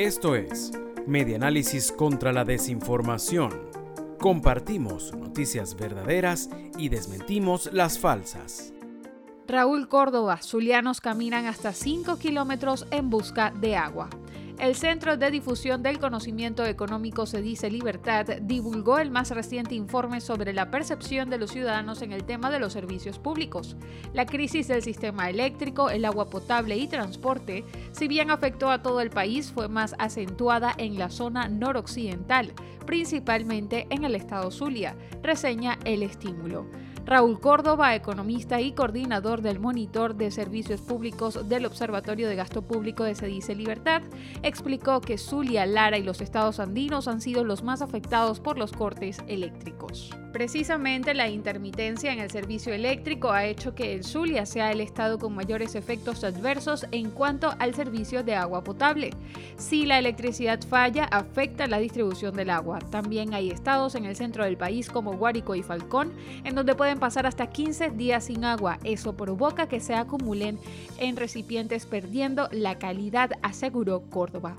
Esto es Medianálisis contra la Desinformación. Compartimos noticias verdaderas y desmentimos las falsas. Raúl Córdoba, zulianos caminan hasta 5 kilómetros en busca de agua. El Centro de Difusión del Conocimiento Económico se dice Libertad divulgó el más reciente informe sobre la percepción de los ciudadanos en el tema de los servicios públicos. La crisis del sistema eléctrico, el agua potable y transporte, si bien afectó a todo el país, fue más acentuada en la zona noroccidental, principalmente en el estado Zulia, reseña el estímulo. Raúl Córdoba, economista y coordinador del Monitor de Servicios Públicos del Observatorio de Gasto Público de Sedice Libertad, explicó que Zulia, Lara y los estados andinos han sido los más afectados por los cortes eléctricos. Precisamente la intermitencia en el servicio eléctrico ha hecho que el Zulia sea el estado con mayores efectos adversos en cuanto al servicio de agua potable. Si la electricidad falla, afecta la distribución del agua. También hay estados en el centro del país como Guárico y Falcón, en donde pueden pasar hasta 15 días sin agua. Eso provoca que se acumulen en recipientes perdiendo la calidad, aseguró Córdoba.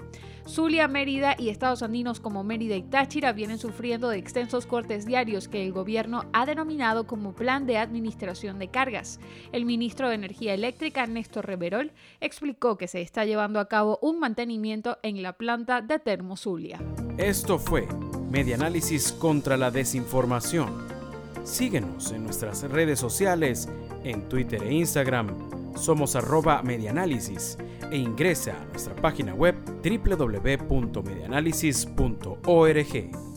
Zulia, Mérida y estados andinos como Mérida y Táchira vienen sufriendo de extensos cortes diarios que el gobierno ha denominado como Plan de Administración de Cargas. El ministro de Energía Eléctrica, Néstor Reverol, explicó que se está llevando a cabo un mantenimiento en la planta de Termozulia. Esto fue Medianálisis contra la Desinformación. Síguenos en nuestras redes sociales, en Twitter e Instagram somos arroba medianálisis e ingresa a nuestra página web www.medianálisis.org.